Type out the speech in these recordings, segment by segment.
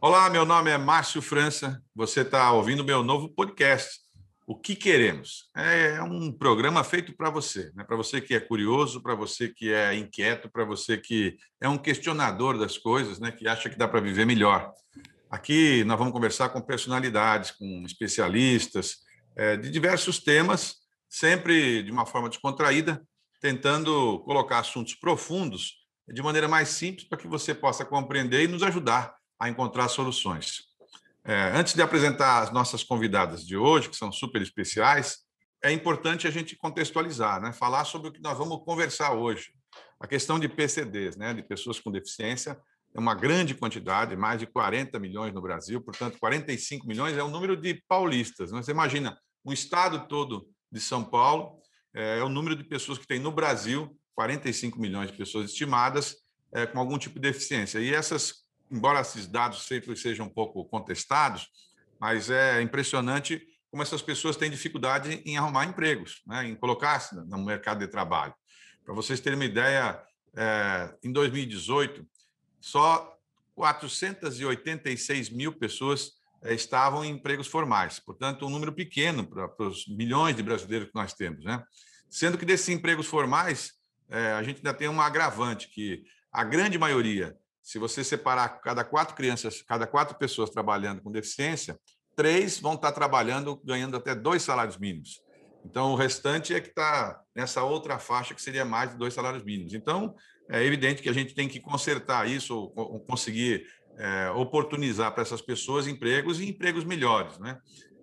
Olá, meu nome é Márcio França. Você está ouvindo meu novo podcast, O que Queremos. É um programa feito para você, né? para você que é curioso, para você que é inquieto, para você que é um questionador das coisas, né? que acha que dá para viver melhor. Aqui nós vamos conversar com personalidades, com especialistas é, de diversos temas, sempre de uma forma descontraída, tentando colocar assuntos profundos de maneira mais simples para que você possa compreender e nos ajudar a encontrar soluções. É, antes de apresentar as nossas convidadas de hoje, que são super especiais, é importante a gente contextualizar, né? falar sobre o que nós vamos conversar hoje. A questão de PCDs, né? de pessoas com deficiência, é uma grande quantidade, mais de 40 milhões no Brasil, portanto, 45 milhões é o número de paulistas. Né? Você imagina, um estado todo de São Paulo é, é o número de pessoas que tem no Brasil, 45 milhões de pessoas estimadas é, com algum tipo de deficiência. E essas embora esses dados sempre sejam um pouco contestados, mas é impressionante como essas pessoas têm dificuldade em arrumar empregos, né, em colocar-se no mercado de trabalho. Para vocês terem uma ideia, é, em 2018, só 486 mil pessoas é, estavam em empregos formais, portanto, um número pequeno para, os milhões de brasileiros que nós temos. Né? Sendo que desses empregos formais, é, a gente ainda tem uma agravante, que a grande maioria se você separar cada quatro crianças, cada quatro pessoas trabalhando com deficiência, três vão estar trabalhando ganhando até dois salários mínimos. Então, o restante é que está nessa outra faixa que seria mais de dois salários mínimos. Então, é evidente que a gente tem que consertar isso, ou, ou conseguir é, oportunizar para essas pessoas empregos e empregos melhores. Né?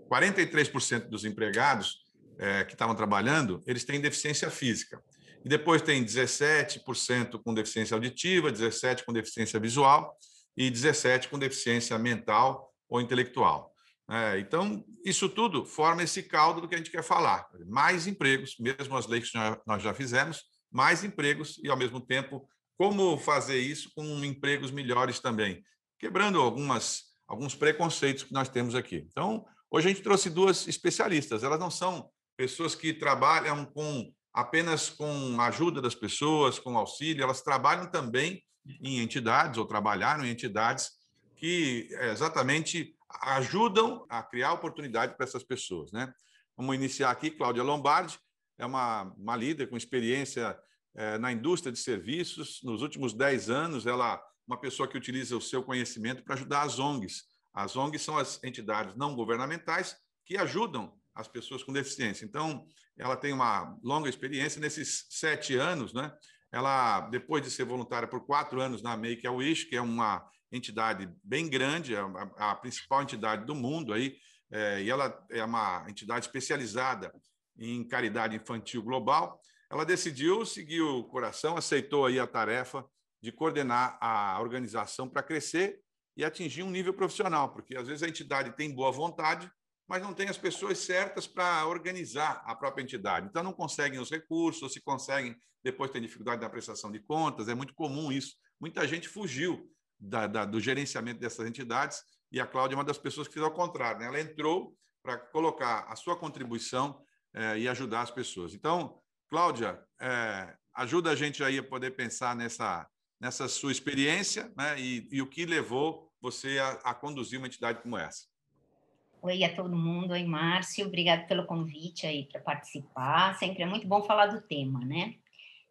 43% dos empregados é, que estavam trabalhando, eles têm deficiência física. E depois tem 17% com deficiência auditiva, 17% com deficiência visual e 17% com deficiência mental ou intelectual. É, então, isso tudo forma esse caldo do que a gente quer falar. Mais empregos, mesmo as leis que nós já fizemos, mais empregos e, ao mesmo tempo, como fazer isso com empregos melhores também, quebrando algumas, alguns preconceitos que nós temos aqui. Então, hoje a gente trouxe duas especialistas. Elas não são pessoas que trabalham com apenas com a ajuda das pessoas, com auxílio, elas trabalham também em entidades ou trabalharam em entidades que é, exatamente ajudam a criar oportunidade para essas pessoas. Né? Vamos iniciar aqui, Cláudia Lombardi, é uma, uma líder com experiência é, na indústria de serviços. Nos últimos 10 anos, ela é uma pessoa que utiliza o seu conhecimento para ajudar as ONGs. As ONGs são as entidades não governamentais que ajudam as pessoas com deficiência. Então, ela tem uma longa experiência nesses sete anos, né? Ela, depois de ser voluntária por quatro anos na Make a Wish, que é uma entidade bem grande, é a, a principal entidade do mundo aí, é, e ela é uma entidade especializada em caridade infantil global. Ela decidiu seguir o coração, aceitou aí a tarefa de coordenar a organização para crescer e atingir um nível profissional, porque às vezes a entidade tem boa vontade, mas não tem as pessoas certas para organizar a própria entidade. Então, não conseguem os recursos, ou se conseguem, depois tem dificuldade na prestação de contas, é muito comum isso. Muita gente fugiu da, da, do gerenciamento dessas entidades e a Cláudia é uma das pessoas que fez ao contrário. Né? Ela entrou para colocar a sua contribuição é, e ajudar as pessoas. Então, Cláudia, é, ajuda a gente aí a poder pensar nessa, nessa sua experiência né? e, e o que levou você a, a conduzir uma entidade como essa. Oi a todo mundo, oi Márcio, obrigado pelo convite aí para participar. Sempre é muito bom falar do tema, né?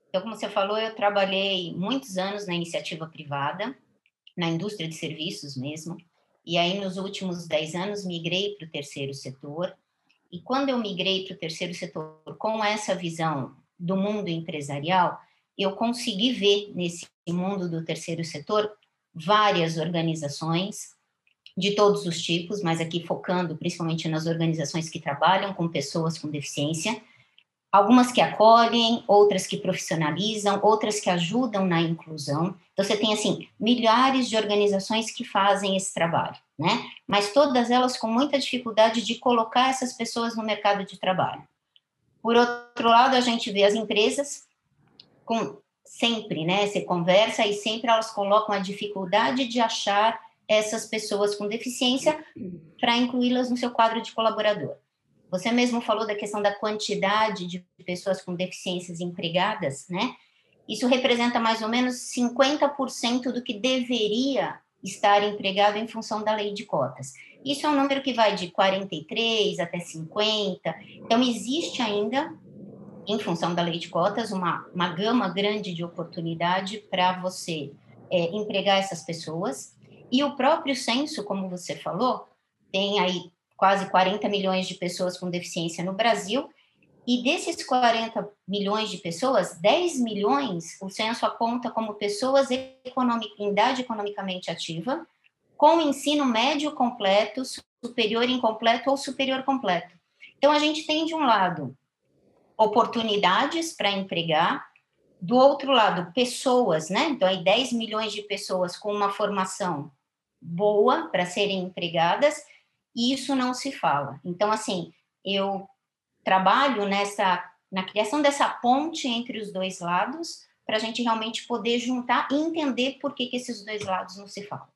Então, como você falou, eu trabalhei muitos anos na iniciativa privada, na indústria de serviços mesmo, e aí nos últimos dez anos migrei para o terceiro setor. E quando eu migrei para o terceiro setor com essa visão do mundo empresarial, eu consegui ver nesse mundo do terceiro setor várias organizações de todos os tipos, mas aqui focando principalmente nas organizações que trabalham com pessoas com deficiência, algumas que acolhem, outras que profissionalizam, outras que ajudam na inclusão. Então você tem assim milhares de organizações que fazem esse trabalho, né? Mas todas elas com muita dificuldade de colocar essas pessoas no mercado de trabalho. Por outro lado, a gente vê as empresas com sempre, né? Você conversa e sempre elas colocam a dificuldade de achar essas pessoas com deficiência para incluí-las no seu quadro de colaborador. Você mesmo falou da questão da quantidade de pessoas com deficiências empregadas, né? Isso representa mais ou menos 50% do que deveria estar empregado em função da lei de cotas. Isso é um número que vai de 43 até 50. Então, existe ainda, em função da lei de cotas, uma, uma gama grande de oportunidade para você é, empregar essas pessoas. E o próprio censo, como você falou, tem aí quase 40 milhões de pessoas com deficiência no Brasil, e desses 40 milhões de pessoas, 10 milhões o censo aponta como pessoas em idade economicamente ativa, com ensino médio completo, superior incompleto ou superior completo. Então, a gente tem, de um lado, oportunidades para empregar, do outro lado, pessoas, né? Então, aí 10 milhões de pessoas com uma formação boa para serem empregadas, e isso não se fala. Então, assim, eu trabalho nessa na criação dessa ponte entre os dois lados para a gente realmente poder juntar e entender por que, que esses dois lados não se falam.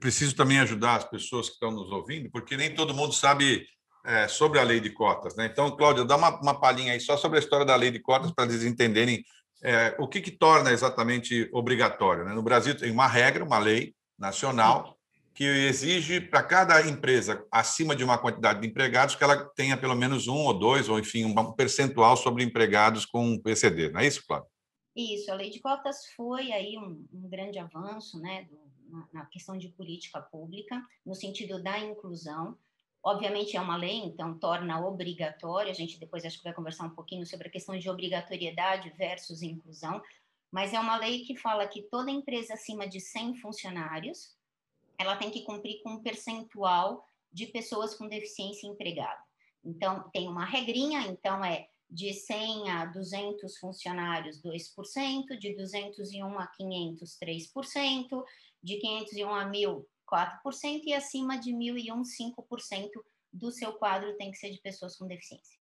Preciso também ajudar as pessoas que estão nos ouvindo, porque nem todo mundo sabe é, sobre a lei de cotas. Né? Então, Cláudia, dá uma, uma palhinha aí só sobre a história da lei de cotas para eles entenderem é, o que, que torna exatamente obrigatório. Né? No Brasil tem uma regra, uma lei nacional, que exige para cada empresa acima de uma quantidade de empregados que ela tenha pelo menos um ou dois, ou enfim, um percentual sobre empregados com PCD. Não é isso, Cláudio? Isso, a lei de cotas foi aí um, um grande avanço né, do, na, na questão de política pública, no sentido da inclusão. Obviamente é uma lei, então torna obrigatório, a gente depois acho que vai conversar um pouquinho sobre a questão de obrigatoriedade versus inclusão, mas é uma lei que fala que toda empresa acima de 100 funcionários, ela tem que cumprir com um percentual de pessoas com deficiência empregada. Então, tem uma regrinha, então é de 100 a 200 funcionários, 2%, de 201 a 500, 3%, de 501 a 1.000, 4%, e acima de 1.001, 5% do seu quadro tem que ser de pessoas com deficiência.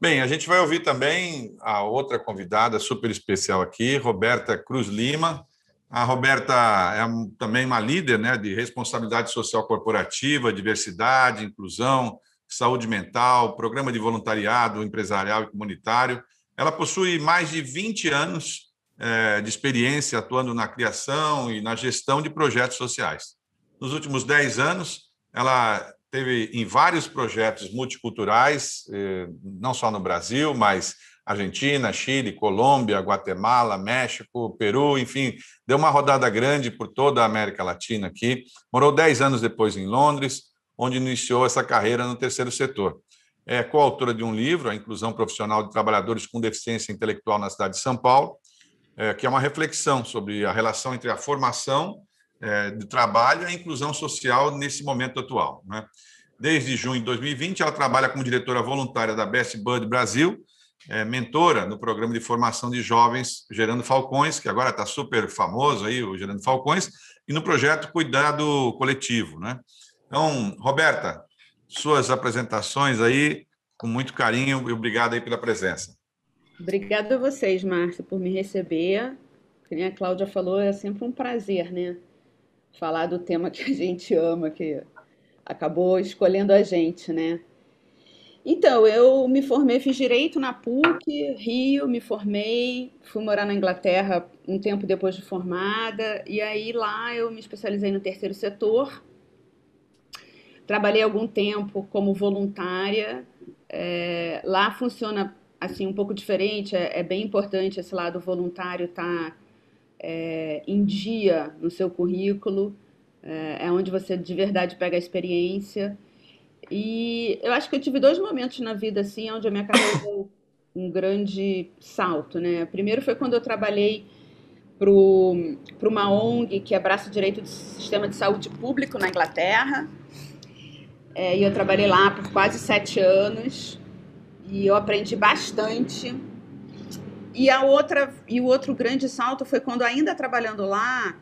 Bem, a gente vai ouvir também a outra convidada super especial aqui, Roberta Cruz Lima, a Roberta é também uma líder né, de responsabilidade social corporativa, diversidade, inclusão, saúde mental, programa de voluntariado empresarial e comunitário. Ela possui mais de 20 anos é, de experiência atuando na criação e na gestão de projetos sociais. Nos últimos 10 anos, ela teve em vários projetos multiculturais, é, não só no Brasil, mas Argentina, Chile, Colômbia, Guatemala, México, Peru, enfim, deu uma rodada grande por toda a América Latina aqui. Morou 10 anos depois em Londres, onde iniciou essa carreira no terceiro setor. É coautora de um livro, A Inclusão Profissional de Trabalhadores com Deficiência Intelectual na cidade de São Paulo, é, que é uma reflexão sobre a relação entre a formação é, de trabalho e a inclusão social nesse momento atual. Né? Desde junho de 2020, ela trabalha como diretora voluntária da Best Bud Brasil, é, mentora no programa de formação de jovens Gerando Falcões, que agora está super famoso aí, o Gerando Falcões, e no projeto Cuidado Coletivo. Né? Então, Roberta, suas apresentações aí, com muito carinho, e obrigado aí pela presença. Obrigada a vocês, Márcia, por me receber. Como a Cláudia falou, é sempre um prazer, né? Falar do tema que a gente ama, que acabou escolhendo a gente, né? Então, eu me formei, fiz direito na PUC, Rio, me formei, fui morar na Inglaterra um tempo depois de formada, e aí lá eu me especializei no terceiro setor. Trabalhei algum tempo como voluntária. É, lá funciona assim um pouco diferente, é, é, bem importante esse lado voluntário estar tá, é, em dia no seu currículo, é, é onde você de verdade pega a experiência. E eu acho que eu tive dois momentos na vida assim, onde a minha carreira deu um grande salto, né? Primeiro foi quando eu trabalhei para uma ONG que é braço direito do sistema de saúde público na Inglaterra. É, e eu trabalhei lá por quase sete anos e eu aprendi bastante. E a outra e o outro grande salto foi quando ainda trabalhando lá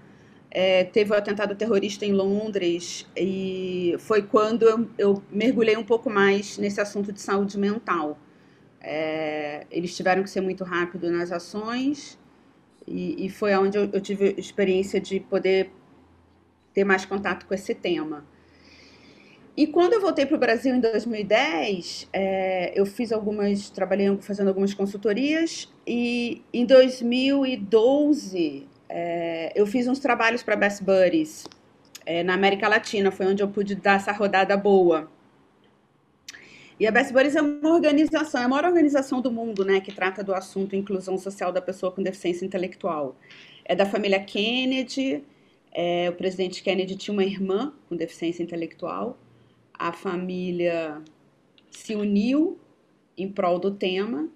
é, teve o um atentado terrorista em Londres e foi quando eu, eu, mergulhei um pouco mais nesse assunto de saúde mental. É, eles tiveram que ser muito rápido nas ações e, e foi onde eu, eu, tive experiência de poder ter mais contato com esse tema. E quando eu voltei para o Brasil em 2010, é, eu fiz algumas, trabalhei fazendo algumas consultorias e em 2012 é, eu fiz uns trabalhos para Best Buddies é, na América Latina, foi onde eu pude dar essa rodada boa. E a Best Buddies é uma organização, é a maior organização do mundo, né, que trata do assunto inclusão social da pessoa com deficiência intelectual. É da família Kennedy, é, o presidente Kennedy tinha uma irmã com deficiência intelectual, a família se uniu em prol do tema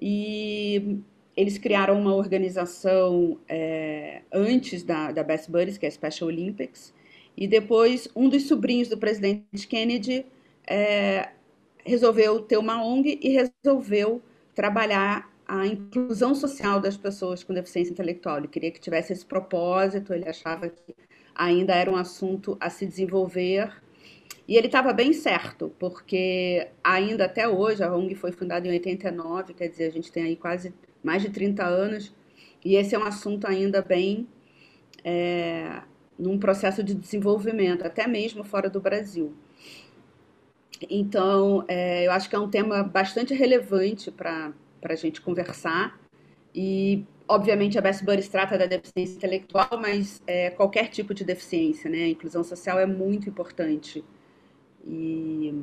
e eles criaram uma organização é, antes da, da Best Buddies, que é a Special Olympics, e depois um dos sobrinhos do presidente Kennedy é, resolveu ter uma ONG e resolveu trabalhar a inclusão social das pessoas com deficiência intelectual. Ele queria que tivesse esse propósito, ele achava que ainda era um assunto a se desenvolver e ele estava bem certo, porque ainda até hoje, a ONG foi fundada em 89, quer dizer, a gente tem aí quase mais de 30 anos, e esse é um assunto ainda bem é, num processo de desenvolvimento, até mesmo fora do Brasil. Então, é, eu acho que é um tema bastante relevante para a gente conversar, e obviamente a Best Buddies trata da deficiência intelectual, mas é, qualquer tipo de deficiência, né? A inclusão social é muito importante e,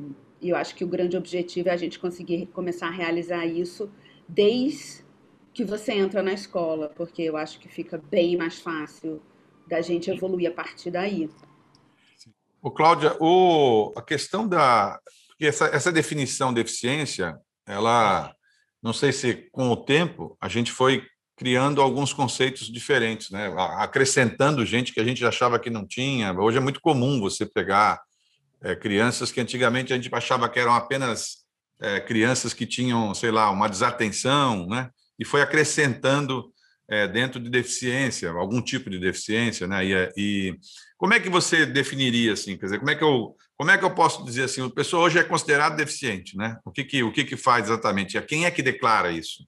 e eu acho que o grande objetivo é a gente conseguir começar a realizar isso desde que você entra na escola, porque eu acho que fica bem mais fácil da gente evoluir a partir daí. O Cláudia, o, a questão da essa, essa definição de deficiência, ela não sei se com o tempo a gente foi criando alguns conceitos diferentes, né? Acrescentando gente que a gente achava que não tinha. Hoje é muito comum você pegar é, crianças que antigamente a gente achava que eram apenas é, crianças que tinham, sei lá, uma desatenção, né? E foi acrescentando é, dentro de deficiência, algum tipo de deficiência, né? E, e, como é que você definiria assim? Quer dizer, como é que eu como é que eu posso dizer assim? A pessoa hoje é considerada deficiente, né? O que que o que que faz exatamente? Quem é que declara isso?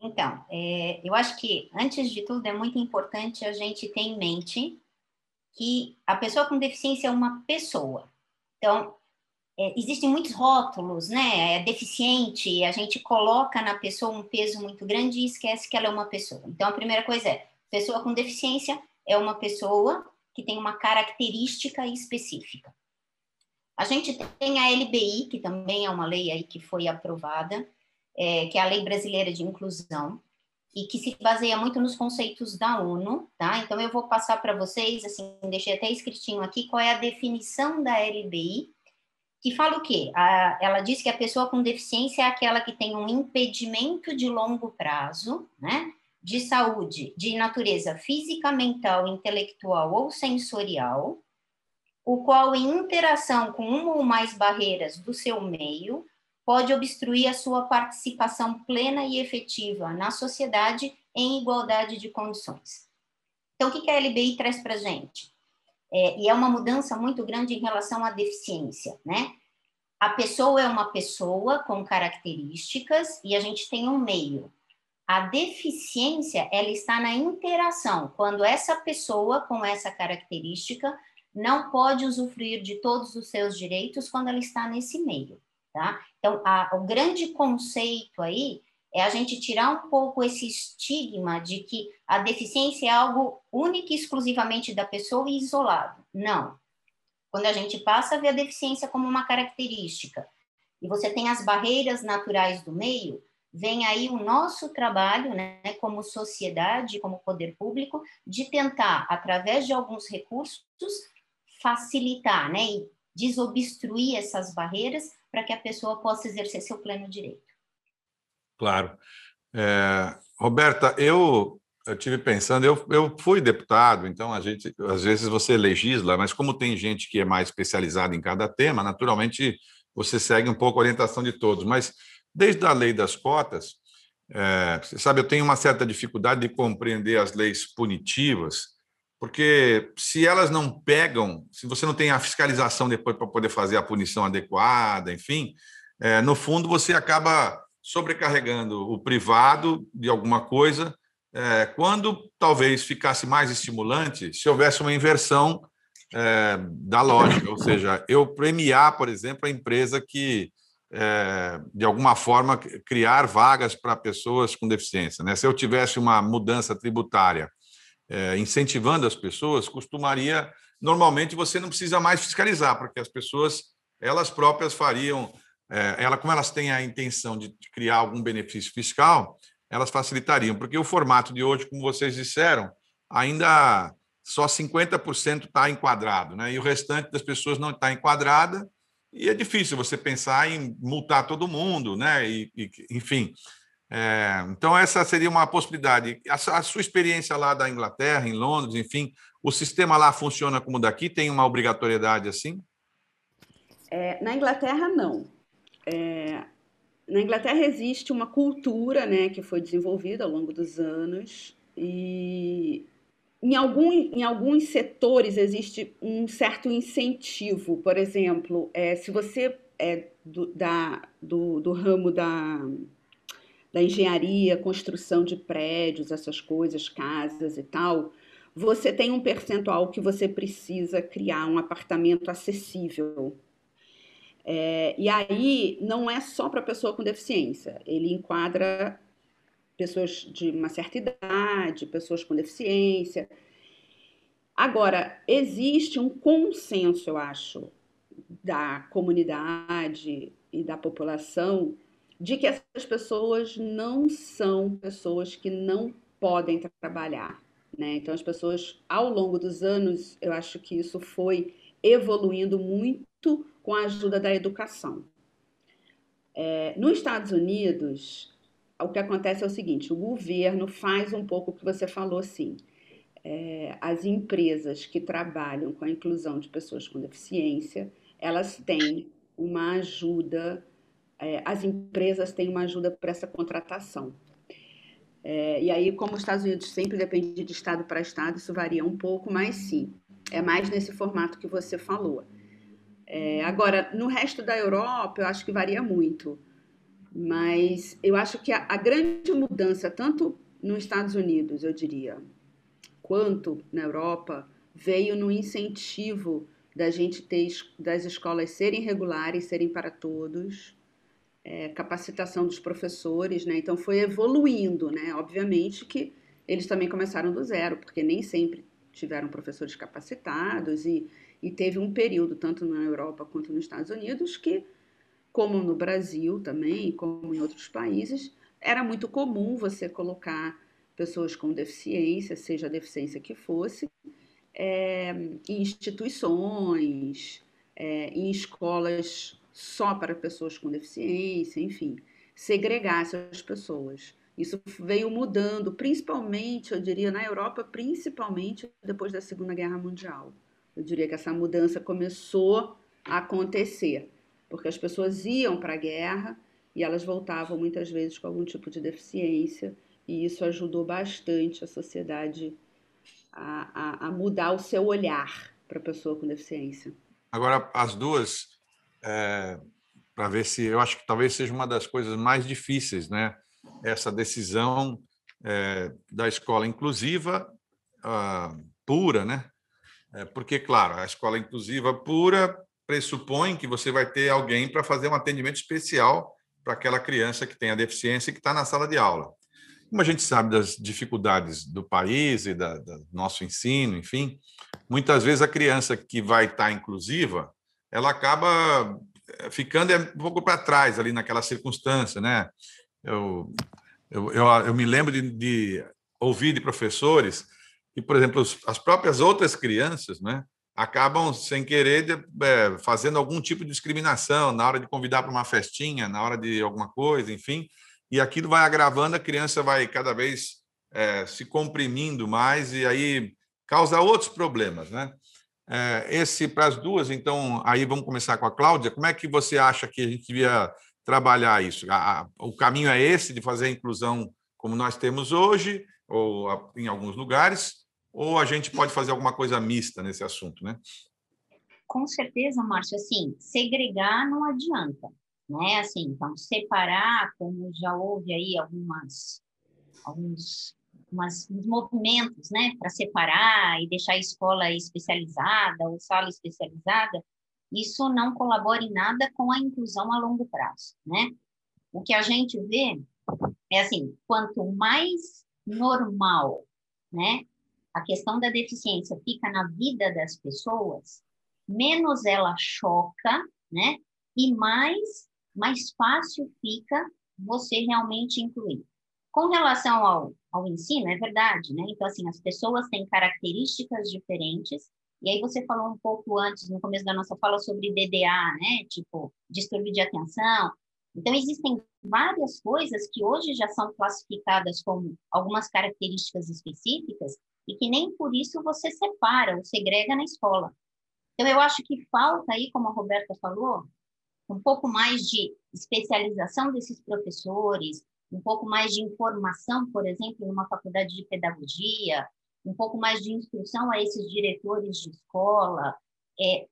Então, é, eu acho que antes de tudo é muito importante a gente ter em mente que a pessoa com deficiência é uma pessoa. Então, é, existem muitos rótulos, né? É deficiente, a gente coloca na pessoa um peso muito grande e esquece que ela é uma pessoa. Então, a primeira coisa é: pessoa com deficiência é uma pessoa que tem uma característica específica. A gente tem a LBI, que também é uma lei aí que foi aprovada, é, que é a Lei Brasileira de Inclusão, e que se baseia muito nos conceitos da ONU, tá? Então eu vou passar para vocês, assim, deixei até escritinho aqui qual é a definição da LBI, que fala o quê? A, ela diz que a pessoa com deficiência é aquela que tem um impedimento de longo prazo, né? De saúde, de natureza física, mental, intelectual ou sensorial, o qual, em interação com uma ou mais barreiras do seu meio, pode obstruir a sua participação plena e efetiva na sociedade em igualdade de condições. Então, o que a LBI traz para a gente? É, e é uma mudança muito grande em relação à deficiência, né? A pessoa é uma pessoa com características e a gente tem um meio. A deficiência, ela está na interação, quando essa pessoa com essa característica não pode usufruir de todos os seus direitos quando ela está nesse meio, tá? Então, a, o grande conceito aí é a gente tirar um pouco esse estigma de que a deficiência é algo único e exclusivamente da pessoa e isolado. Não. Quando a gente passa a ver a deficiência como uma característica e você tem as barreiras naturais do meio, vem aí o nosso trabalho, né, como sociedade, como poder público, de tentar, através de alguns recursos, facilitar, né, e desobstruir essas barreiras para que a pessoa possa exercer seu pleno direito. Claro. É, Roberta, eu, eu tive pensando, eu, eu fui deputado, então a gente, às vezes você legisla, mas como tem gente que é mais especializada em cada tema, naturalmente você segue um pouco a orientação de todos. Mas desde a lei das cotas, é, você sabe, eu tenho uma certa dificuldade de compreender as leis punitivas, porque se elas não pegam, se você não tem a fiscalização depois para poder fazer a punição adequada, enfim, é, no fundo você acaba sobrecarregando o privado de alguma coisa, é, quando talvez ficasse mais estimulante se houvesse uma inversão é, da lógica, ou seja, eu premiar, por exemplo, a empresa que, é, de alguma forma, criar vagas para pessoas com deficiência. Né? Se eu tivesse uma mudança tributária incentivando as pessoas, costumaria. Normalmente você não precisa mais fiscalizar, porque as pessoas elas próprias fariam, ela, como elas têm a intenção de criar algum benefício fiscal, elas facilitariam, porque o formato de hoje, como vocês disseram, ainda só 50% está enquadrado, né? e o restante das pessoas não está enquadrada, e é difícil você pensar em multar todo mundo, né? E, e enfim. É, então, essa seria uma possibilidade. A, a, sua experiência lá da Inglaterra, em Londres, enfim, o sistema lá funciona como daqui? Tem uma obrigatoriedade assim? É, na Inglaterra, não. É, na Inglaterra existe uma cultura né, que foi desenvolvida ao longo dos anos e em, algum, em alguns setores existe um certo incentivo. Por exemplo, é, se você é do, da, do, do ramo da, da engenharia, construção de prédios, essas coisas, casas e tal, você tem um percentual que você precisa criar um apartamento acessível. É, e aí não é só para pessoa com deficiência, ele enquadra pessoas de uma certa idade, pessoas com deficiência. Agora, existe um consenso, eu acho, da comunidade e da população de que essas pessoas não são pessoas que não podem trabalhar. Né? Então, as pessoas, ao longo dos anos, eu acho que isso foi evoluindo muito com a ajuda da educação. É, nos Estados Unidos, o que acontece é o seguinte: o governo faz um pouco o que você falou, sim. É, as empresas que trabalham com a inclusão de pessoas com deficiência, elas têm uma ajuda, é, as empresas têm uma ajuda para essa contratação. É, e aí, como os Estados Unidos sempre depende de estado para estado, isso varia um pouco, mas sim, é mais nesse formato que você falou. É, agora, no resto da Europa, eu acho que varia muito. Mas eu acho que a, a grande mudança, tanto nos Estados Unidos, eu diria, quanto na Europa, veio no incentivo da gente ter das escolas serem regulares, serem para todos, é, capacitação dos professores, né? Então foi evoluindo, né? Obviamente que eles também começaram do zero, porque nem sempre tiveram professores capacitados e, e teve um período, tanto na Europa quanto nos Estados Unidos, que como no Brasil também, como em outros países, era muito comum você colocar pessoas com deficiência, seja a deficiência que fosse, é, em instituições, é, em escolas só para pessoas com deficiência, enfim, segregar essas pessoas. Isso veio mudando, principalmente, eu diria, na Europa, principalmente depois da Segunda Guerra Mundial. Eu diria que essa mudança começou a acontecer porque as pessoas iam para a guerra e elas voltavam muitas vezes com algum tipo de deficiência, e isso ajudou bastante a sociedade a, a, a mudar o seu olhar para a pessoa com deficiência. Agora, as duas, é, para ver se eu acho que talvez seja uma das coisas mais difíceis, né? Essa decisão é, da escola inclusiva uh, pura, né? É, porque, claro, a escola inclusiva pura pressupõe que você vai ter alguém para fazer um atendimento especial para aquela criança que tem a deficiência e que está na sala de aula. Como a gente sabe das dificuldades do país e da, do nosso ensino, enfim, muitas vezes a criança que vai estar tá inclusiva, ela acaba eh, ficando um pouco para trás ali naquela circunstância, né? Eu, eu, eu, eu me lembro de, de, ouvir de professores que, por exemplo, as próprias outras crianças, né? acabam, sem querer, é, fazendo algum tipo de discriminação na hora de convidar para uma festinha, na hora de alguma coisa, enfim, e aquilo vai agravando, a criança vai cada vez é, se comprimindo mais e aí causa outros problemas, né? É, esse para as duas, então, aí vamos começar com a Cláudia. Como é que você acha que a gente devia trabalhar isso? A, a, o caminho é esse de fazer a inclusão como nós temos hoje, ou a, em alguns lugares, ou a gente pode fazer alguma coisa mista nesse assunto, né? Com certeza, Márcio, assim, segregar não adianta, né? Assim, então separar, como já houve aí algumas alguns umas, movimentos, né, para separar e deixar a escola especializada ou sala especializada, isso não colabora em nada com a inclusão a longo prazo, né? O que a gente vê é assim, quanto mais normal, né, a questão da deficiência fica na vida das pessoas, menos ela choca, né? E mais mais fácil fica você realmente incluir. Com relação ao, ao ensino, é verdade, né? Então, assim, as pessoas têm características diferentes, e aí você falou um pouco antes, no começo da nossa fala, sobre DDA, né? Tipo, distúrbio de atenção. Então, existem várias coisas que hoje já são classificadas como algumas características específicas e que nem por isso você separa ou segrega na escola. Então, eu acho que falta aí, como a Roberta falou, um pouco mais de especialização desses professores, um pouco mais de informação, por exemplo, numa faculdade de pedagogia, um pouco mais de instrução a esses diretores de escola, é,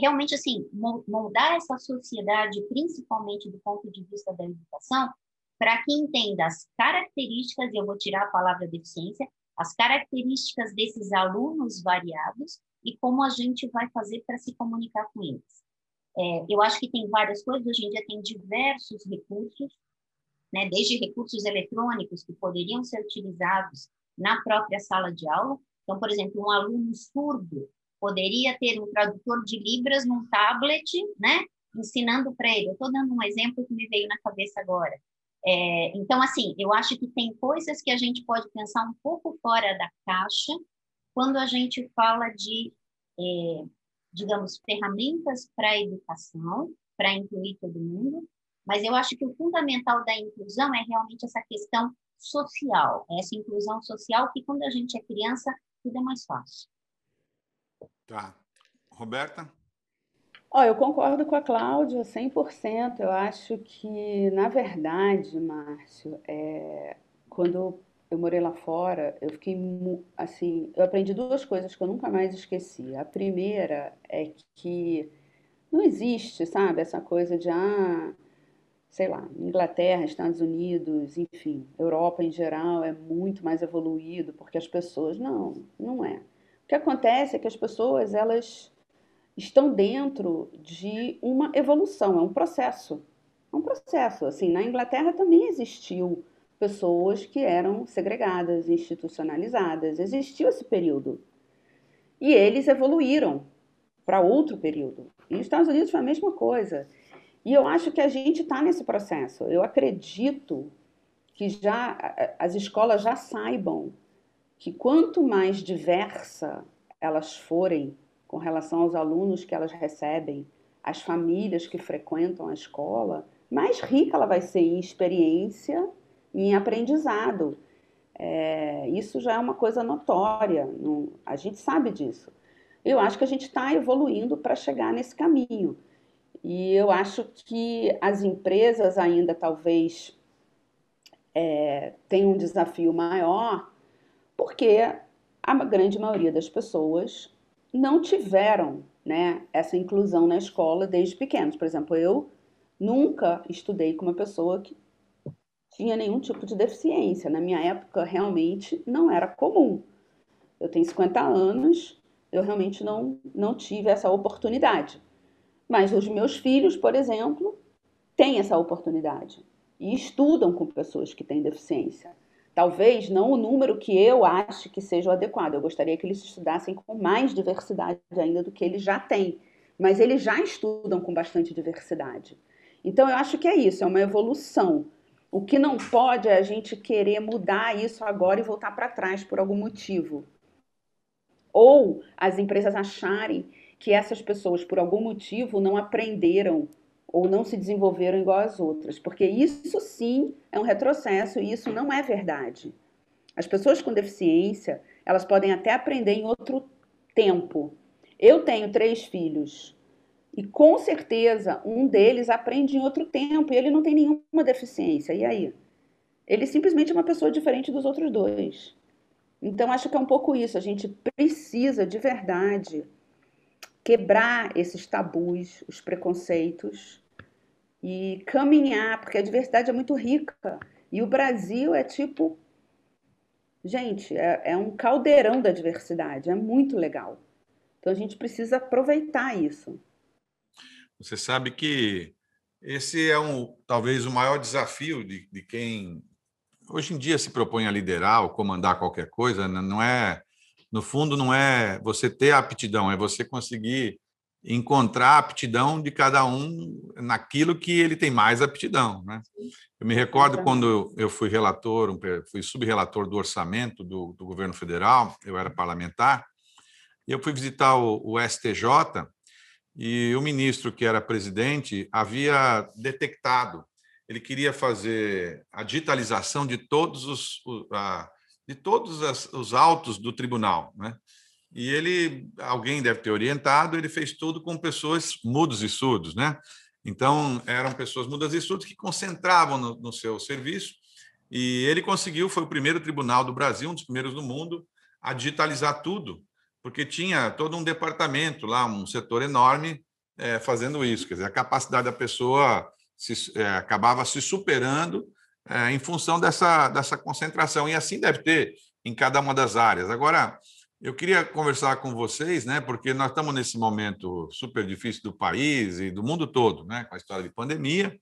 realmente assim moldar essa sociedade, principalmente do ponto de vista da educação, para que entenda as características, e eu vou tirar a palavra deficiência, as características desses alunos variados e como a gente vai fazer para se comunicar com eles. É, eu acho que tem várias coisas, hoje em dia tem diversos recursos, né, desde recursos eletrônicos que poderiam ser utilizados na própria sala de aula. Então, por exemplo, um aluno surdo poderia ter um tradutor de Libras num tablet, né, ensinando para ele. Eu estou dando um exemplo que me veio na cabeça agora. É, então, assim, eu acho que tem coisas que a gente pode pensar um pouco fora da caixa quando a gente fala de é, digamos, ferramentas para a educação, para incluir todo mundo, mas eu acho que o fundamental da inclusão é realmente essa questão social, essa inclusão social que quando a gente é criança, tudo é mais fácil. Tá. Roberta? Oh, eu concordo com a Cláudia 100%. Eu acho que, na verdade, Márcio, é, quando eu morei lá fora, eu fiquei assim, eu aprendi duas coisas que eu nunca mais esqueci. A primeira é que não existe, sabe, essa coisa de ah, sei lá, Inglaterra, Estados Unidos, enfim, Europa em geral é muito mais evoluído porque as pessoas não, não é. O que acontece é que as pessoas elas estão dentro de uma evolução, é um processo. É um processo, assim, na Inglaterra também existiu pessoas que eram segregadas, institucionalizadas. Existiu esse período. E eles evoluíram para outro período. E os Estados Unidos foi a mesma coisa. E eu acho que a gente está nesse processo. Eu acredito que já as escolas já saibam que quanto mais diversa elas forem com relação aos alunos que elas recebem, as famílias que frequentam a escola, mais rica ela vai ser em experiência em aprendizado. É, isso já é uma coisa notória, não, a gente sabe disso. Eu acho que a gente está evoluindo para chegar nesse caminho. E eu acho que as empresas ainda talvez é, tenham um desafio maior, porque a grande maioria das pessoas não tiveram né, essa inclusão na escola desde pequenos. Por exemplo, eu nunca estudei com uma pessoa que tinha nenhum tipo de deficiência. Na minha época, realmente não era comum. Eu tenho 50 anos, eu realmente não, não tive essa oportunidade. Mas os meus filhos, por exemplo, têm essa oportunidade e estudam com pessoas que têm deficiência. Talvez não o número que eu acho que seja o adequado. Eu gostaria que eles estudassem com mais diversidade ainda do que eles já têm. Mas eles já estudam com bastante diversidade. Então, eu acho que é isso, é uma evolução. O que não pode é a gente querer mudar isso agora e voltar para trás por algum motivo. Ou as empresas acharem que essas pessoas, por algum motivo, não aprenderam ou não se desenvolveram igual as outras, porque isso sim é um retrocesso e isso não é verdade. As pessoas com deficiência, elas podem até aprender em outro tempo. Eu tenho três filhos. E com certeza um deles aprende em outro tempo e ele não tem nenhuma deficiência. E aí? Ele simplesmente é uma pessoa diferente dos outros dois. Então acho que é um pouco isso. A gente precisa de verdade quebrar esses tabus, os preconceitos e caminhar, porque a diversidade é muito rica. E o Brasil é tipo Gente, é, é um caldeirão da diversidade, é muito legal. Então a gente precisa aproveitar isso. Você sabe que esse é um talvez o maior desafio de, de quem hoje em dia se propõe a liderar ou comandar qualquer coisa, né? não é no fundo não é você ter aptidão, é você conseguir encontrar a aptidão de cada um naquilo que ele tem mais aptidão, né? Eu me recordo quando eu fui relator, fui subrelator do orçamento do, do governo federal, eu era parlamentar, e eu fui visitar o, o STJ e o ministro que era presidente havia detectado, ele queria fazer a digitalização de todos os, de todos os autos do tribunal, né? E ele, alguém deve ter orientado, ele fez tudo com pessoas mudos e surdos, né? Então, eram pessoas mudas e surdas que concentravam no, no seu serviço, e ele conseguiu, foi o primeiro tribunal do Brasil, um dos primeiros do mundo, a digitalizar tudo porque tinha todo um departamento lá, um setor enorme é, fazendo isso. Quer dizer, a capacidade da pessoa se, é, acabava se superando é, em função dessa, dessa concentração. E assim deve ter em cada uma das áreas. Agora, eu queria conversar com vocês, né, porque nós estamos nesse momento super difícil do país e do mundo todo, né, com a história de pandemia,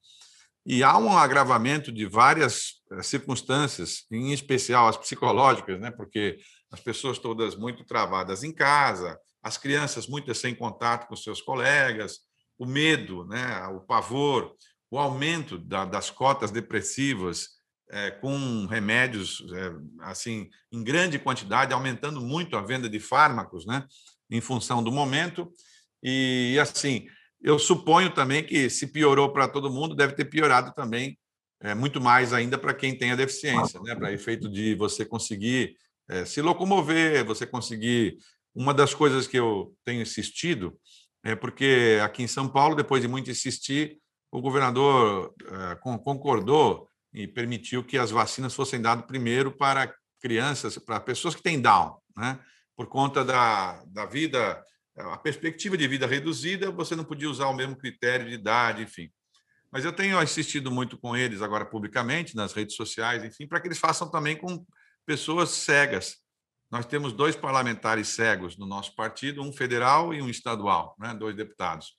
e há um agravamento de várias é, circunstâncias, em especial as psicológicas, né, porque as pessoas todas muito travadas em casa, as crianças muitas sem contato com seus colegas, o medo, né, o pavor, o aumento da, das cotas depressivas é, com remédios é, assim em grande quantidade, aumentando muito a venda de fármacos, né, em função do momento. E assim, eu suponho também que se piorou para todo mundo, deve ter piorado também é, muito mais ainda para quem tem a deficiência, né, para efeito de você conseguir é, se locomover, você conseguir. Uma das coisas que eu tenho insistido é porque aqui em São Paulo, depois de muito insistir, o governador é, concordou e permitiu que as vacinas fossem dadas primeiro para crianças, para pessoas que têm Down, né? Por conta da, da vida, a perspectiva de vida reduzida, você não podia usar o mesmo critério de idade, enfim. Mas eu tenho insistido muito com eles agora publicamente, nas redes sociais, enfim, para que eles façam também com pessoas cegas. Nós temos dois parlamentares cegos no nosso partido, um federal e um estadual, né? dois deputados.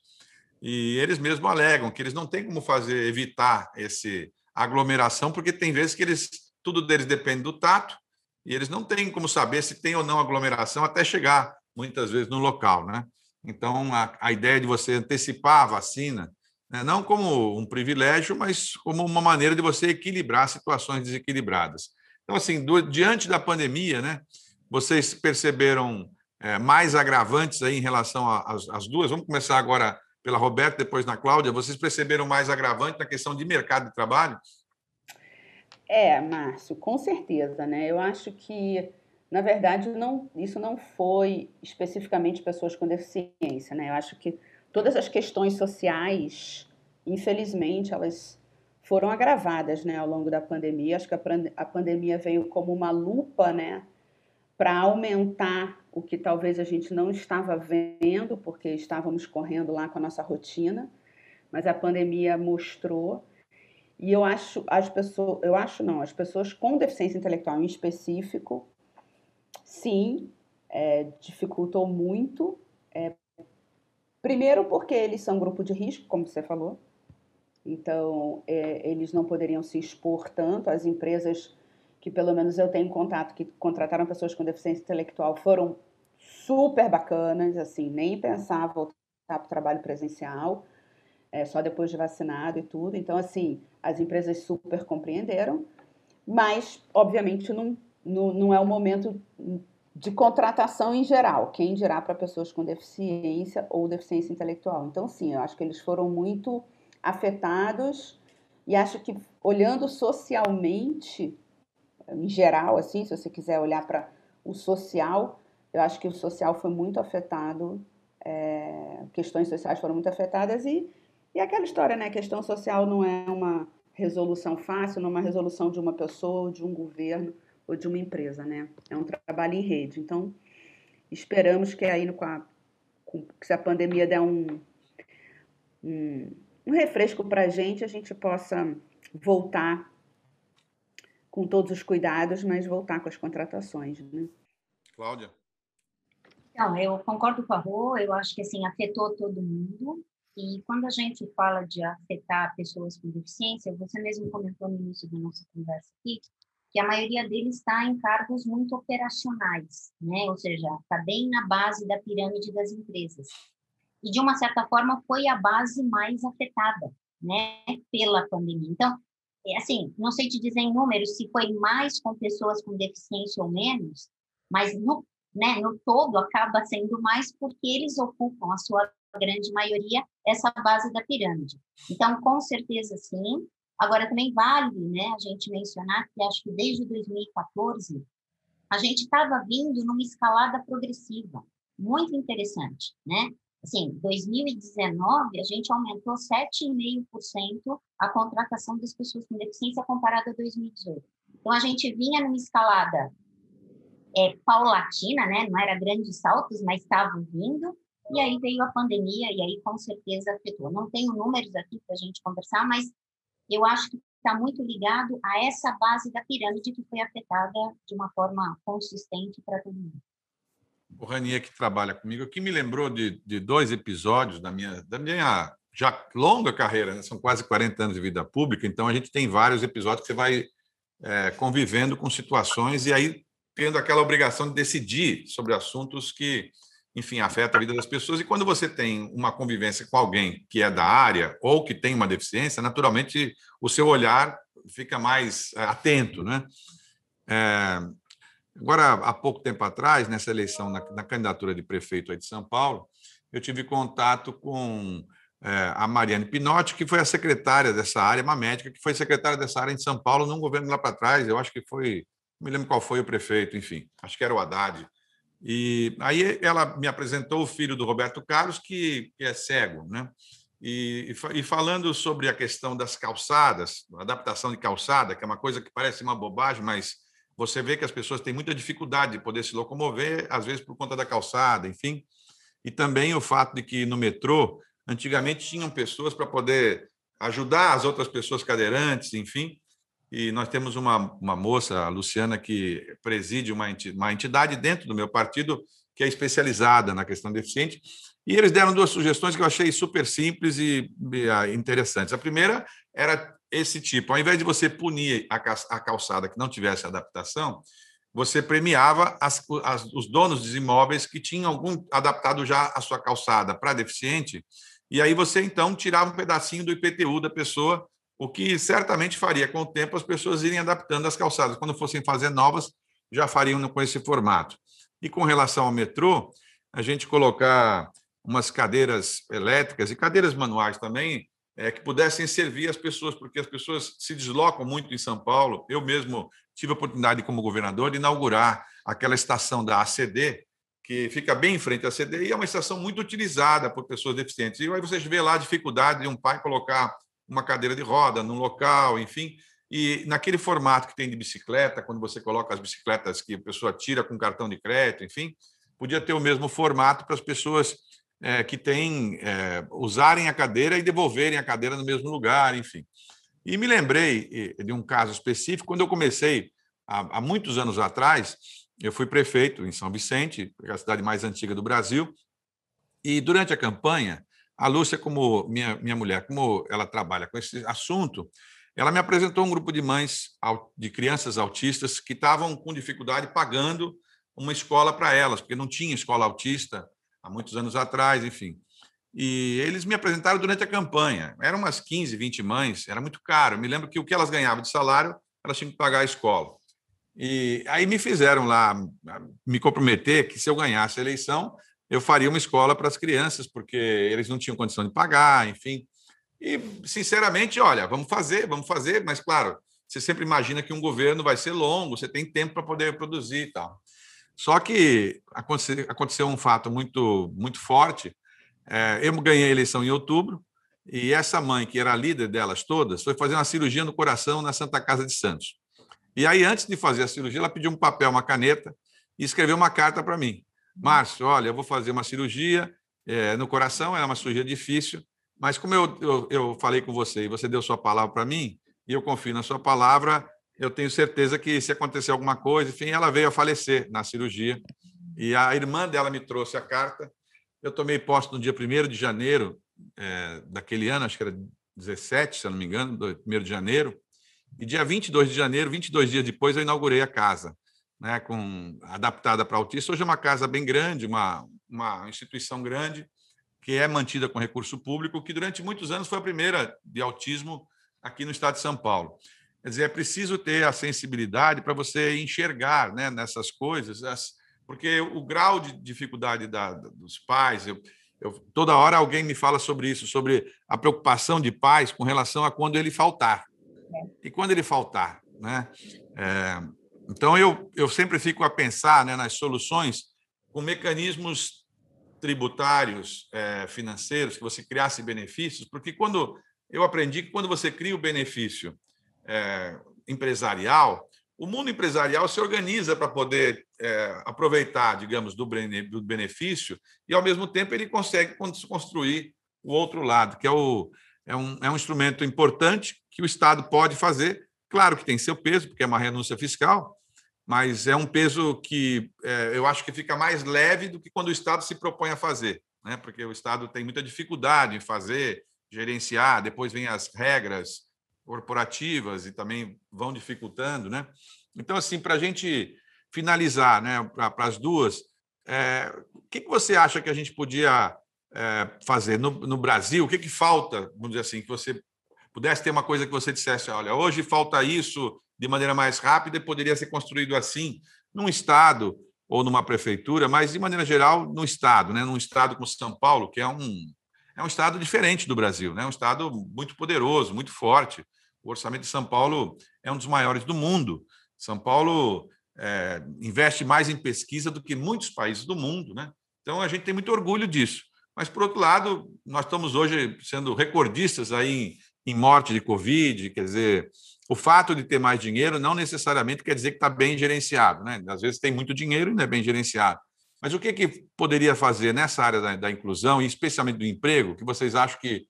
E eles mesmos alegam que eles não têm como fazer evitar esse aglomeração, porque tem vezes que eles tudo deles depende do tato e eles não têm como saber se tem ou não aglomeração até chegar muitas vezes no local, né? Então a, a ideia de você antecipar a vacina, né? não como um privilégio, mas como uma maneira de você equilibrar situações desequilibradas. Então, assim, do, diante da pandemia, né, vocês perceberam é, mais agravantes aí em relação às duas? Vamos começar agora pela Roberta, depois na Cláudia. Vocês perceberam mais agravante na questão de mercado de trabalho? É, Márcio, com certeza, né? Eu acho que, na verdade, não, isso não foi especificamente pessoas com deficiência, né? Eu acho que todas as questões sociais, infelizmente, elas foram agravadas né, ao longo da pandemia. Acho que a, a pandemia veio como uma lupa né, para aumentar o que talvez a gente não estava vendo, porque estávamos correndo lá com a nossa rotina, mas a pandemia mostrou. E eu acho, as pessoas, eu acho não, as pessoas com deficiência intelectual em específico, sim, é, dificultou muito. É, primeiro porque eles são grupo de risco, como você falou, então, é, eles não poderiam se expor tanto. As empresas que, pelo menos, eu tenho contato, que contrataram pessoas com deficiência intelectual, foram super bacanas, assim, nem pensar voltar para o trabalho presencial, é, só depois de vacinado e tudo. Então, assim, as empresas super compreenderam, mas, obviamente, não, não, não é o momento de contratação em geral, quem dirá para pessoas com deficiência ou deficiência intelectual. Então, sim, eu acho que eles foram muito afetados e acho que olhando socialmente, em geral, assim, se você quiser olhar para o social, eu acho que o social foi muito afetado, é, questões sociais foram muito afetadas e, e aquela história, né? Questão social não é uma resolução fácil, não é uma resolução de uma pessoa, de um governo ou de uma empresa, né? É um trabalho em rede. Então, esperamos que aí, com a, com, se a pandemia der um, um um refresco para a gente, a gente possa voltar com todos os cuidados, mas voltar com as contratações. Né? Cláudia? Não, eu concordo com a Rô, eu acho que assim, afetou todo mundo. E quando a gente fala de afetar pessoas com deficiência, você mesmo comentou no início da nossa conversa aqui, que a maioria deles está em cargos muito operacionais, né? Ou seja, está bem na base da pirâmide das empresas. E de uma certa forma foi a base mais afetada, né, pela pandemia. Então, assim, não sei te dizer em números se foi mais com pessoas com deficiência ou menos, mas no, né, no todo acaba sendo mais porque eles ocupam a sua grande maioria essa base da pirâmide. Então, com certeza sim, Agora, também vale né, a gente mencionar que acho que desde 2014 a gente estava vindo numa escalada progressiva, muito interessante, né? Assim, 2019 a gente aumentou 7,5% a contratação das pessoas com deficiência comparada a 2018. Então a gente vinha numa escalada é, paulatina, né? Não era grandes saltos, mas estavam vindo. E aí veio a pandemia e aí com certeza afetou. Não tenho números aqui para a gente conversar, mas eu acho que está muito ligado a essa base da pirâmide que foi afetada de uma forma consistente para todo mundo. O Ranier, que trabalha comigo, aqui me lembrou de, de dois episódios da minha, da minha já longa carreira, né? são quase 40 anos de vida pública, então a gente tem vários episódios que você vai é, convivendo com situações e aí tendo aquela obrigação de decidir sobre assuntos que enfim, afeta a vida das pessoas. E quando você tem uma convivência com alguém que é da área ou que tem uma deficiência, naturalmente o seu olhar fica mais eh, atento, né? É, agora, há pouco tempo atrás, nessa eleição, na, na candidatura de prefeito aí de São Paulo, eu tive contato com é, a Mariane Pinotti, que foi a secretária dessa área, uma médica que foi secretária dessa área em São Paulo, num governo lá para trás, eu acho que foi, não me lembro qual foi o prefeito, enfim, acho que era o Haddad. E aí ela me apresentou o filho do Roberto Carlos, que, é cego, né? E, e, falando sobre a questão das calçadas, adaptação de calçada, que é uma coisa que parece uma bobagem, mas você vê que as pessoas têm muita dificuldade de poder se locomover, às vezes por conta da calçada, enfim. E também o fato de que no metrô, antigamente tinham pessoas para poder ajudar as outras pessoas cadeirantes, enfim, e nós temos uma, uma moça, a Luciana, que preside uma entidade, uma entidade dentro do meu partido que é especializada na questão deficiente. E eles deram duas sugestões que eu achei super simples e interessantes. A primeira era esse tipo: ao invés de você punir a calçada que não tivesse adaptação, você premiava as, as, os donos de imóveis que tinham algum adaptado já a sua calçada para deficiente, e aí você então tirava um pedacinho do IPTU da pessoa o que certamente faria com o tempo as pessoas irem adaptando as calçadas. Quando fossem fazer novas, já fariam com esse formato. E com relação ao metrô, a gente colocar umas cadeiras elétricas e cadeiras manuais também, é, que pudessem servir as pessoas, porque as pessoas se deslocam muito em São Paulo. Eu mesmo tive a oportunidade, como governador, de inaugurar aquela estação da ACD, que fica bem em frente à ACD, e é uma estação muito utilizada por pessoas deficientes. E aí vocês vê lá a dificuldade de um pai colocar uma cadeira de roda num local, enfim. E naquele formato que tem de bicicleta, quando você coloca as bicicletas que a pessoa tira com cartão de crédito, enfim, podia ter o mesmo formato para as pessoas é, que têm é, usarem a cadeira e devolverem a cadeira no mesmo lugar, enfim. E me lembrei de um caso específico quando eu comecei há, há muitos anos atrás. Eu fui prefeito em São Vicente, é a cidade mais antiga do Brasil, e durante a campanha a Lúcia, como minha, minha mulher, como ela trabalha com esse assunto, ela me apresentou um grupo de mães de crianças autistas que estavam com dificuldade pagando uma escola para elas, porque não tinha escola autista há muitos anos atrás, enfim. E eles me apresentaram durante a campanha. Eram umas 15, 20 mães, era muito caro. Me lembro que o que elas ganhavam de salário, elas tinham que pagar a escola. E aí me fizeram lá me comprometer que se eu ganhasse a eleição, eu faria uma escola para as crianças, porque eles não tinham condição de pagar, enfim. E, sinceramente, olha, vamos fazer, vamos fazer, mas, claro, você sempre imagina que um governo vai ser longo, você tem tempo para poder produzir e tal. Só que aconteceu, aconteceu um fato muito, muito forte. É, eu ganhei a eleição em outubro, e essa mãe, que era a líder delas todas, foi fazer uma cirurgia no coração na Santa Casa de Santos. E aí, antes de fazer a cirurgia, ela pediu um papel, uma caneta e escreveu uma carta para mim. Márcio, olha, eu vou fazer uma cirurgia é, no coração, é uma cirurgia difícil, mas como eu, eu, eu falei com você e você deu sua palavra para mim, e eu confio na sua palavra, eu tenho certeza que se acontecer alguma coisa, enfim, ela veio a falecer na cirurgia. E a irmã dela me trouxe a carta. Eu tomei posse no dia 1 de janeiro é, daquele ano, acho que era 17, se eu não me engano, 1 de janeiro. E dia 22 de janeiro, 22 dias depois, eu inaugurei a casa, né, com, adaptada para autista. Hoje é uma casa bem grande, uma, uma instituição grande, que é mantida com recurso público, que durante muitos anos foi a primeira de autismo aqui no estado de São Paulo. Quer dizer, é preciso ter a sensibilidade para você enxergar né, nessas coisas, porque o grau de dificuldade da, dos pais, eu, eu, toda hora alguém me fala sobre isso, sobre a preocupação de pais com relação a quando ele faltar. E quando ele faltar, né? É, então eu, eu sempre fico a pensar né, nas soluções com mecanismos tributários, é, financeiros, que você criasse benefícios, porque quando eu aprendi que quando você cria o benefício é, empresarial, o mundo empresarial se organiza para poder é, aproveitar, digamos, do, benefício e, ao mesmo tempo, ele consegue construir o outro lado, que é, o, é, um, é um instrumento importante que o Estado pode fazer. Claro que tem seu peso, porque é uma renúncia fiscal, mas é um peso que é, eu acho que fica mais leve do que quando o Estado se propõe a fazer, né? porque o Estado tem muita dificuldade em fazer, gerenciar, depois vem as regras, corporativas e também vão dificultando, né? Então, assim, para a gente finalizar, né, para as duas, é, o que, que você acha que a gente podia é, fazer no, no, Brasil? O que, que falta, vamos dizer assim, que você pudesse ter uma coisa que você dissesse, olha, hoje falta isso de maneira mais rápida e poderia ser construído assim, num estado ou numa prefeitura, mas de maneira geral no estado, né? Num estado como São Paulo, que é um é um estado diferente do Brasil, né? um estado muito poderoso, muito forte. O orçamento de São Paulo é um dos maiores do mundo. São Paulo é, investe mais em pesquisa do que muitos países do mundo. Né? Então, a gente tem muito orgulho disso. Mas, por outro lado, nós estamos hoje sendo recordistas aí em, em morte de Covid, quer dizer, o fato de ter mais dinheiro não necessariamente quer dizer que está bem gerenciado. Né? Às vezes tem muito dinheiro e não é bem gerenciado. Mas o que, que poderia fazer nessa área da, da inclusão, e especialmente do emprego, que vocês acham que.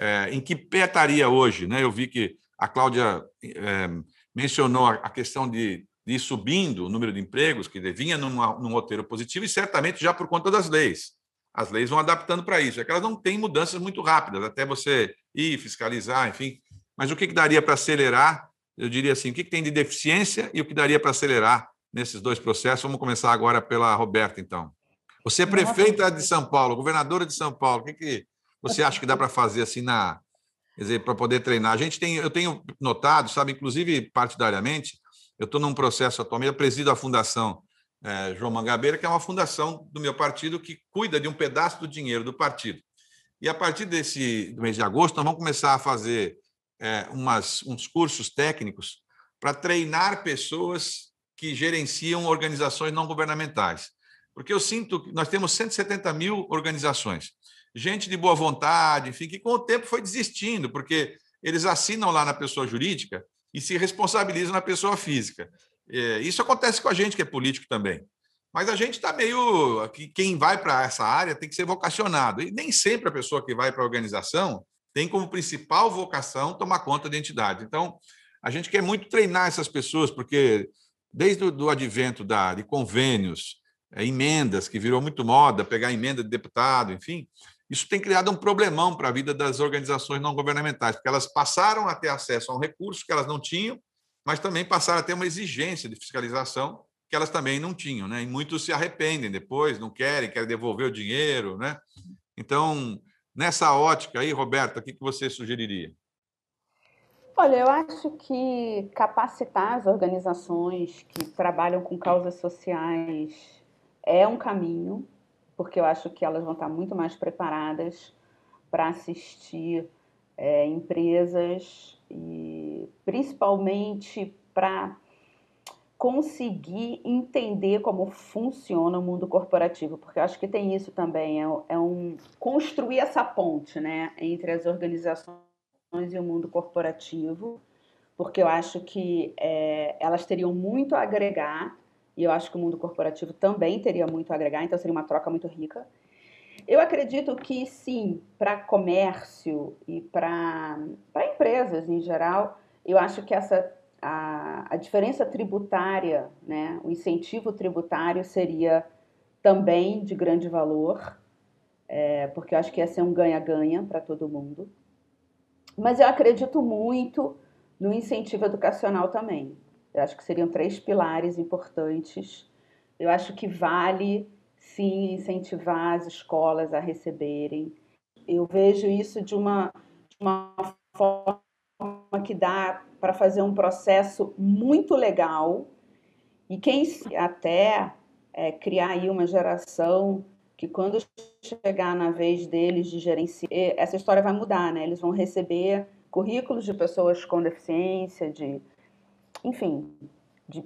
É, em que pé estaria hoje? Né? Eu vi que a Cláudia é, mencionou a questão de, de ir subindo o número de empregos, que vinha numa, num roteiro positivo, e certamente já por conta das leis. As leis vão adaptando para isso. É que elas não têm mudanças muito rápidas, até você ir fiscalizar, enfim. Mas o que, que daria para acelerar? Eu diria assim: o que, que tem de deficiência e o que daria para acelerar nesses dois processos. Vamos começar agora pela Roberta, então. Você é prefeita de São Paulo, governadora de São Paulo. O que, que você acha que dá para fazer assim na, quer dizer, para poder treinar? A gente tem, eu tenho notado, sabe, inclusive partidariamente, eu estou num processo atualmente, eu presido a Fundação é, João Mangabeira, que é uma fundação do meu partido que cuida de um pedaço do dinheiro do partido. E a partir desse mês de agosto, nós vamos começar a fazer é, umas, uns cursos técnicos para treinar pessoas que gerenciam organizações não governamentais. Porque eu sinto que nós temos 170 mil organizações, gente de boa vontade, enfim, que com o tempo foi desistindo, porque eles assinam lá na pessoa jurídica e se responsabilizam na pessoa física. É, isso acontece com a gente que é político também. Mas a gente está meio. Quem vai para essa área tem que ser vocacionado. E nem sempre a pessoa que vai para a organização tem como principal vocação tomar conta da entidade. Então, a gente quer muito treinar essas pessoas, porque desde o advento da, de convênios, é, emendas, que virou muito moda, pegar emenda de deputado, enfim, isso tem criado um problemão para a vida das organizações não governamentais, porque elas passaram a ter acesso a um recurso que elas não tinham, mas também passaram a ter uma exigência de fiscalização que elas também não tinham, né? E muitos se arrependem depois, não querem, querem devolver o dinheiro, né? Então, nessa ótica aí, Roberta, o que você sugeriria? Olha, eu acho que capacitar as organizações que trabalham com causas sociais é um caminho, porque eu acho que elas vão estar muito mais preparadas para assistir é, empresas e principalmente para conseguir entender como funciona o mundo corporativo, porque eu acho que tem isso também, é, é um construir essa ponte, né, entre as organizações e o mundo corporativo, porque eu acho que é, elas teriam muito a agregar, e eu acho que o mundo corporativo também teria muito a agregar, então seria uma troca muito rica. Eu acredito que sim, para comércio e para empresas em geral, eu acho que essa a, a diferença tributária, né, o incentivo tributário seria também de grande valor, é, porque eu acho que ia ser um ganha-ganha para todo mundo. Mas eu acredito muito no incentivo educacional também. Eu acho que seriam três pilares importantes. Eu acho que vale sim incentivar as escolas a receberem. Eu vejo isso de uma, de uma forma que dá para fazer um processo muito legal e quem até é, criar aí uma geração que quando chegar na vez deles de gerenciar, essa história vai mudar, né? Eles vão receber currículos de pessoas com deficiência, de, enfim, de,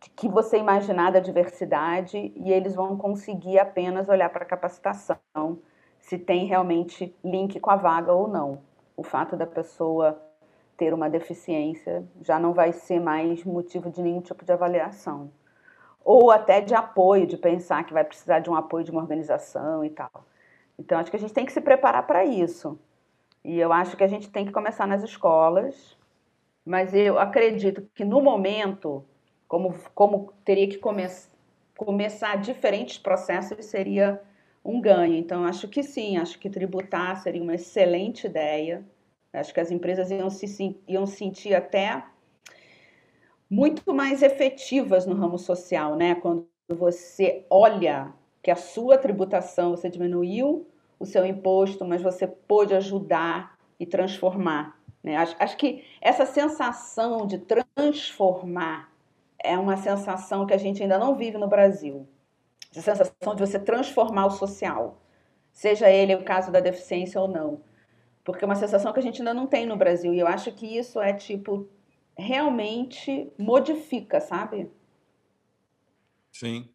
de que você imaginar da diversidade e eles vão conseguir apenas olhar para a capacitação, se tem realmente link com a vaga ou não. O fato da pessoa ter uma deficiência já não vai ser mais motivo de nenhum tipo de avaliação. Ou até de apoio, de pensar que vai precisar de um apoio de uma organização e tal. Então, acho que a gente tem que se preparar para isso. E eu acho que a gente tem que começar nas escolas, mas eu acredito que no momento, como, como teria que come começar diferentes processos, seria um ganho. Então, acho que sim, acho que tributar seria uma excelente ideia Acho que as empresas iam se iam sentir até muito mais efetivas no ramo social, né? Quando você olha que a sua tributação você diminuiu o seu imposto, mas você pôde ajudar e transformar. Né? Acho, acho que essa sensação de transformar é uma sensação que a gente ainda não vive no Brasil. Essa sensação de você transformar o social, seja ele o caso da deficiência ou não porque é uma sensação que a gente ainda não tem no Brasil. E eu acho que isso é tipo realmente modifica, sabe? Sim.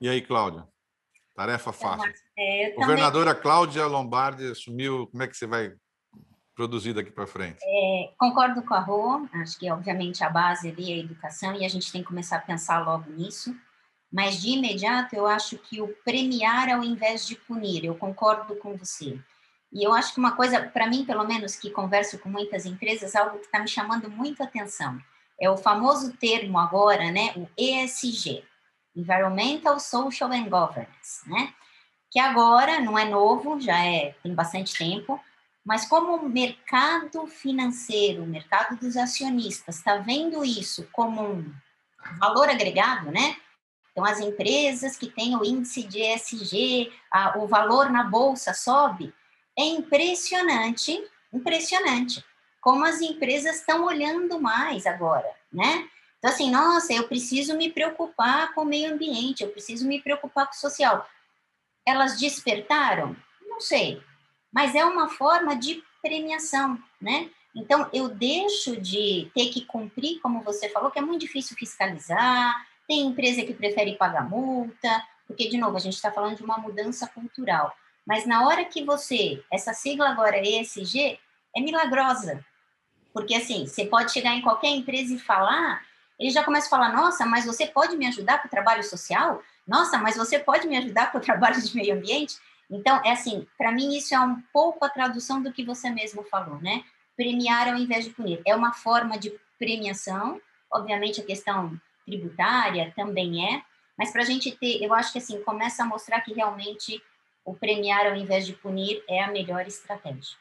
E aí, Cláudia? Tarefa fácil. É, Governadora também... Cláudia Lombardi assumiu. Como é que você vai produzir daqui para frente? É, concordo com a Rô. Acho que, obviamente, a base ali é a educação e a gente tem que começar a pensar logo nisso. Mas, de imediato, eu acho que o premiar ao invés de punir. Eu concordo com você. E eu acho que uma coisa, para mim, pelo menos, que converso com muitas empresas, algo que está me chamando muito atenção é o famoso termo agora, né, o ESG, Environmental, Social and Governance, né? Que agora não é novo, já é tem bastante tempo, mas como o mercado financeiro, o mercado dos acionistas está vendo isso como um valor agregado, né? Então, as empresas que têm o índice de ESG, a, o valor na bolsa sobe, é impressionante, impressionante como as empresas estão olhando mais agora, né? Então, assim, nossa, eu preciso me preocupar com o meio ambiente, eu preciso me preocupar com o social. Elas despertaram? Não sei, mas é uma forma de premiação, né? Então, eu deixo de ter que cumprir, como você falou, que é muito difícil fiscalizar, tem empresa que prefere pagar multa, porque, de novo, a gente está falando de uma mudança cultural. Mas na hora que você, essa sigla agora ESG, é milagrosa. Porque assim, você pode chegar em qualquer empresa e falar, ele já começa a falar: nossa, mas você pode me ajudar com o trabalho social? Nossa, mas você pode me ajudar com o trabalho de meio ambiente? Então, é assim, para mim isso é um pouco a tradução do que você mesmo falou, né? Premiar ao invés de punir. É uma forma de premiação, obviamente a questão tributária também é, mas para a gente ter, eu acho que assim, começa a mostrar que realmente o premiar ao invés de punir é a melhor estratégia.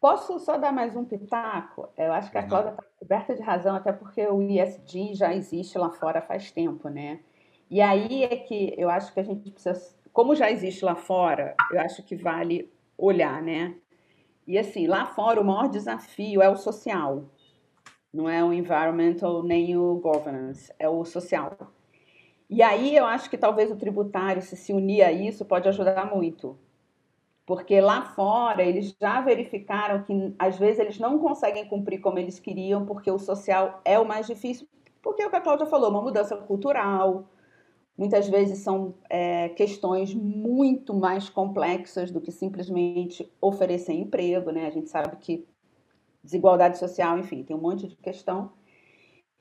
Posso só dar mais um pitaco? Eu acho que a Cláudia está coberta de razão, até porque o ISD já existe lá fora faz tempo, né? E aí é que eu acho que a gente precisa, como já existe lá fora, eu acho que vale olhar, né? E assim, lá fora o maior desafio é o social, não é o environmental nem o governance, é o social. E aí eu acho que talvez o tributário, se se unir a isso, pode ajudar muito. Porque lá fora eles já verificaram que às vezes eles não conseguem cumprir como eles queriam, porque o social é o mais difícil. Porque é o que a Cláudia falou, uma mudança cultural. Muitas vezes são é, questões muito mais complexas do que simplesmente oferecer emprego, né? A gente sabe que desigualdade social, enfim, tem um monte de questão.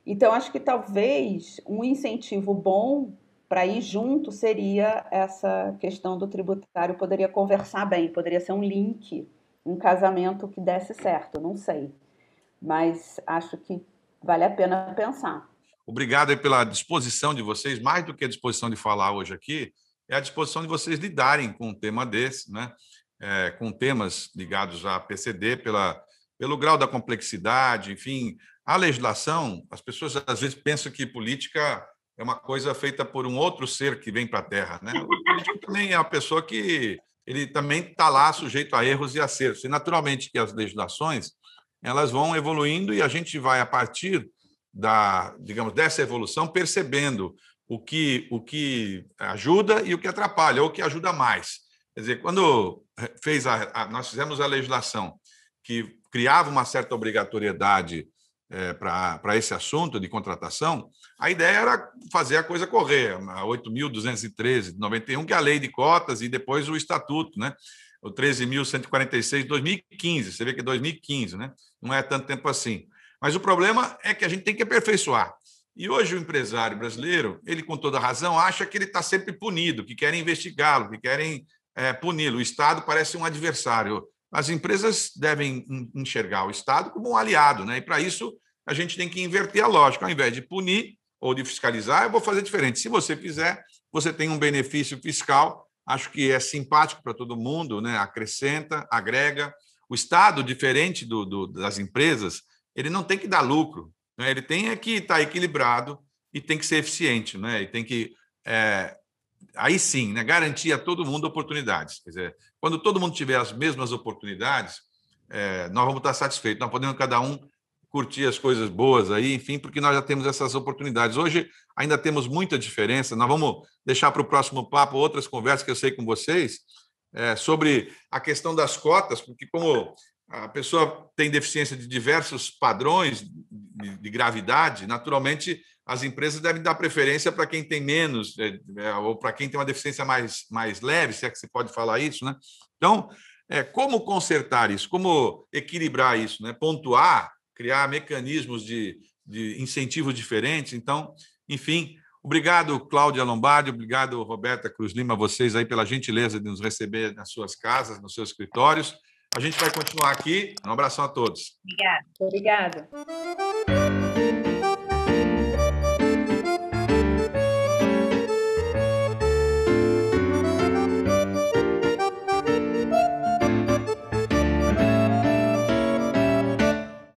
Então, acho que talvez um incentivo bom para ir junto seria essa questão do tributário, poderia conversar bem, poderia ser um link, um casamento que desse certo, não sei. Mas acho que vale a pena pensar. Obrigado pela disposição de vocês, mais do que a disposição de falar hoje aqui, é a disposição de vocês lidarem com um tema desse, né? É, com temas ligados à PCD, pela, pelo grau da complexidade, enfim, a legislação, as pessoas às vezes pensam que política é uma coisa feita por um outro ser que vem para a Terra, né? O político também é uma pessoa que ele também está lá sujeito a erros e acertos. E naturalmente que as legislações elas vão evoluindo e a gente vai a partir da, digamos, dessa evolução percebendo o que o que ajuda e o que atrapalha, ou o que ajuda mais. Quer dizer, quando fez a, a nós fizemos a legislação que criava uma certa obrigatoriedade é, para esse assunto de contratação, a ideia era fazer a coisa correr, a 8.213 de 91, que é a lei de cotas, e depois o estatuto, né? o 13.146 de 2015, você vê que é 2015, né? não é tanto tempo assim. Mas o problema é que a gente tem que aperfeiçoar. E hoje o empresário brasileiro, ele com toda razão, acha que ele está sempre punido, que querem investigá-lo, que querem é, puni-lo. O Estado parece um adversário as empresas devem enxergar o Estado como um aliado, né? E para isso a gente tem que inverter a lógica. Ao invés de punir ou de fiscalizar, eu vou fazer diferente. Se você fizer, você tem um benefício fiscal. Acho que é simpático para todo mundo, né? Acrescenta, agrega. O Estado, diferente do, do, das empresas, ele não tem que dar lucro. Né? Ele tem é que estar tá equilibrado e tem que ser eficiente, né? E tem que é, aí sim, né, garantir a todo mundo oportunidades. Quer dizer, quando todo mundo tiver as mesmas oportunidades, é, nós vamos estar satisfeitos. Nós podemos cada um curtir as coisas boas aí, enfim, porque nós já temos essas oportunidades. Hoje ainda temos muita diferença. Nós vamos deixar para o próximo papo outras conversas que eu sei com vocês é, sobre a questão das cotas, porque como a pessoa tem deficiência de diversos padrões de, de gravidade, naturalmente as empresas devem dar preferência para quem tem menos, é, é, ou para quem tem uma deficiência mais, mais leve, se é que se pode falar isso, né? Então, é, como consertar isso? Como equilibrar isso? Né? Pontuar, criar mecanismos de, de incentivos diferentes. Então, enfim, obrigado, Cláudia Lombardi, obrigado, Roberta Cruz Lima, vocês aí pela gentileza de nos receber nas suas casas, nos seus escritórios. A gente vai continuar aqui. Um abração a todos. Obrigada.